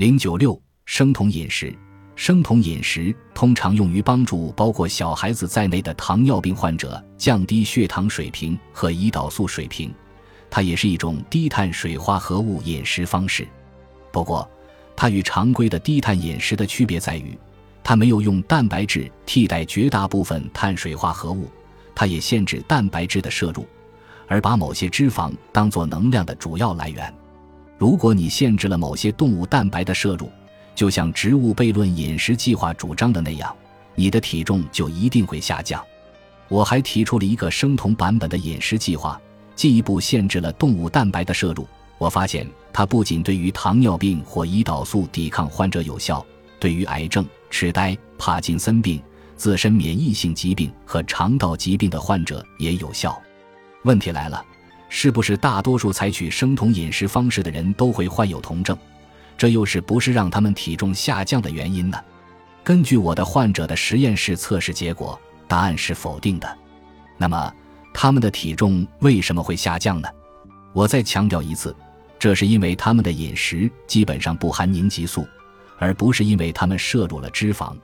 零九六生酮饮食，生酮饮食通常用于帮助包括小孩子在内的糖尿病患者降低血糖水平和胰岛素水平。它也是一种低碳水化合物饮食方式。不过，它与常规的低碳饮食的区别在于，它没有用蛋白质替代绝大部分碳水化合物，它也限制蛋白质的摄入，而把某些脂肪当作能量的主要来源。如果你限制了某些动物蛋白的摄入，就像植物悖论饮食计划主张的那样，你的体重就一定会下降。我还提出了一个生酮版本的饮食计划，进一步限制了动物蛋白的摄入。我发现它不仅对于糖尿病或胰岛素抵抗患者有效，对于癌症、痴呆、帕金森病、自身免疫性疾病和肠道疾病的患者也有效。问题来了。是不是大多数采取生酮饮食方式的人都会患有酮症？这又是不是让他们体重下降的原因呢？根据我的患者的实验室测试结果，答案是否定的。那么，他们的体重为什么会下降呢？我再强调一次，这是因为他们的饮食基本上不含凝集素，而不是因为他们摄入了脂肪。